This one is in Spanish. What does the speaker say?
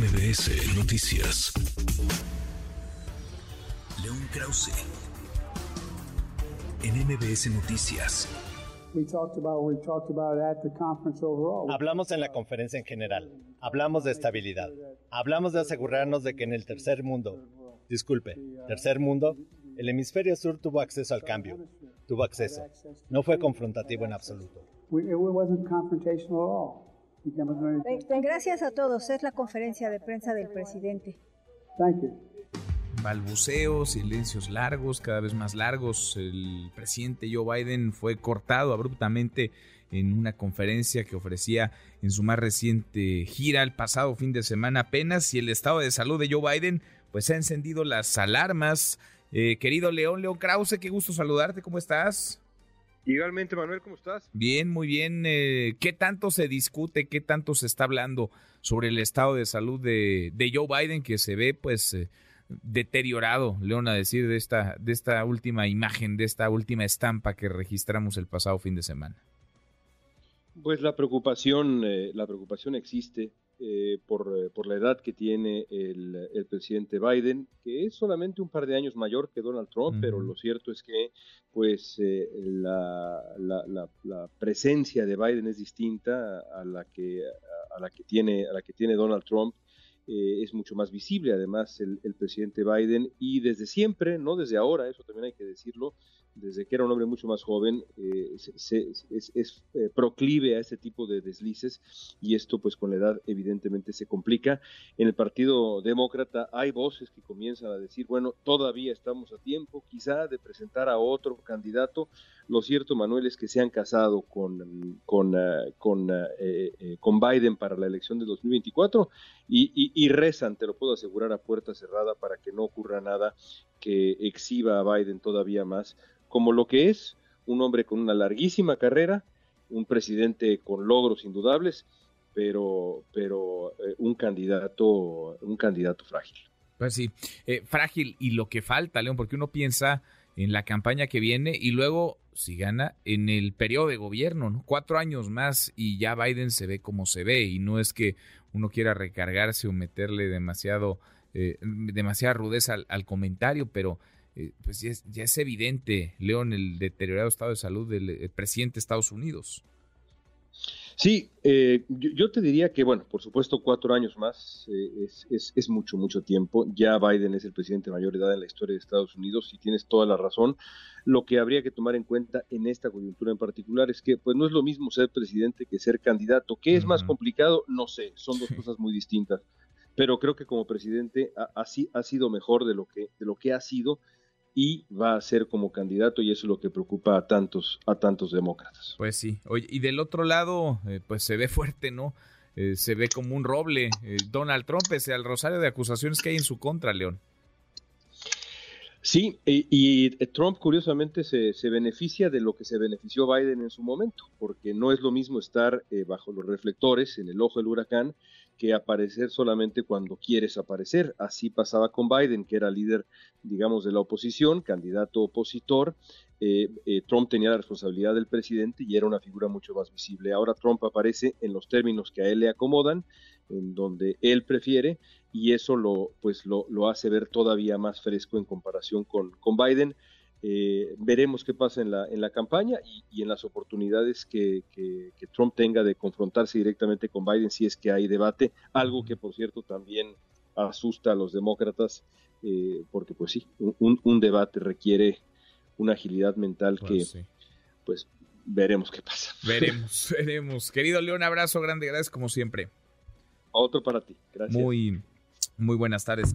MBS Noticias. León Krause. En MBS Noticias. Hablamos en la conferencia en general. Hablamos de estabilidad. Hablamos de asegurarnos de que en el tercer mundo, disculpe, tercer mundo, el hemisferio sur tuvo acceso al cambio. Tuvo acceso. No fue confrontativo en absoluto. Gracias a todos. Es la conferencia de prensa del presidente. Balbuceos, silencios largos, cada vez más largos. El presidente Joe Biden fue cortado abruptamente en una conferencia que ofrecía en su más reciente gira el pasado fin de semana apenas y el estado de salud de Joe Biden pues ha encendido las alarmas. Eh, querido León, León Krause, qué gusto saludarte, ¿cómo estás? Igualmente, Manuel, ¿cómo estás? Bien, muy bien. Eh, ¿Qué tanto se discute, qué tanto se está hablando sobre el estado de salud de, Joe Biden que se ve pues eh, deteriorado, León, a decir de esta, de esta última imagen, de esta última estampa que registramos el pasado fin de semana? Pues la preocupación, eh, la preocupación existe. Eh, por, eh, por, la edad que tiene el, el, presidente Biden, que es solamente un par de años mayor que Donald Trump, pero lo cierto es que pues eh, la, la, la, presencia de Biden es distinta a la que, a la que, tiene, a la que tiene Donald Trump. es mucho más visible además el, el, presidente Biden y desde siempre, no desde ahora, eso también hay que decirlo, desde que era un hombre mucho más joven, eh, es, eh, proclive a este tipo de deslices y esto pues con la edad evidentemente se complica. En el Partido Demócrata hay voces que comienzan a decir, bueno, todavía estamos a tiempo quizá de presentar a otro candidato. Lo cierto, Manuel, es que se han casado con, con, ah, con, eh, con Biden para la elección de 2024 y, y, y rezan, te lo puedo asegurar, a puerta cerrada para que no ocurra nada que exhiba a Biden todavía más como lo que es, un hombre con una larguísima carrera, un presidente con logros indudables, pero, pero eh, un candidato, un candidato frágil. Pues sí, eh, frágil y lo que falta, León, porque uno piensa en la campaña que viene y luego si gana en el periodo de gobierno, ¿no? Cuatro años más y ya Biden se ve como se ve y no es que uno quiera recargarse o meterle demasiado, eh, demasiada rudeza al comentario, pero eh, pues ya es, evidente, León, el deteriorado estado de salud del presidente de Estados Unidos. Sí, eh, yo, te diría que, bueno, por supuesto, cuatro años más eh, es, mucho, mucho tiempo. Ya Biden es el presidente de mayor edad en la historia de Estados Unidos y tienes toda la razón. Lo que habría que tomar en cuenta en esta coyuntura en particular es que, pues, no es lo mismo ser presidente que ser candidato. ¿Qué es más complicado? No sé, son dos cosas muy distintas. Pero creo que como presidente ha, ha sido mejor de lo que, de lo que ha sido y va a ser como candidato y eso es lo que preocupa a tantos a tantos demócratas. Pues sí. Oye, y del otro lado, eh, pues se ve fuerte, ¿no? Eh, se ve como un roble. Eh, Donald Trump, pese al rosario de acusaciones que hay en su contra, León. Sí, y, Trump curiosamente se, se, beneficia de lo que se benefició Biden en su momento, porque no es lo mismo estar bajo los reflectores, en el ojo del huracán, que aparecer solamente cuando quieres aparecer. Así pasaba con Biden, que era líder, digamos, de la oposición, candidato opositor. Eh, eh, Trump tenía la responsabilidad del presidente y era una figura mucho más visible. Ahora Trump aparece en los términos que a él le acomodan, en donde él prefiere, y eso lo, pues lo, lo hace ver todavía más fresco en comparación con, con Biden. Eh, veremos qué pasa en la, en la campaña y, en las oportunidades que, Trump tenga de confrontarse directamente con Biden si es que hay debate, algo que por cierto también asusta a los demócratas, eh, porque pues sí, un, debate requiere una agilidad mental que pues veremos qué pasa. Veremos, veremos. Querido León, abrazo grande, gracias como siempre. Otro para ti, gracias. Muy, muy buenas tardes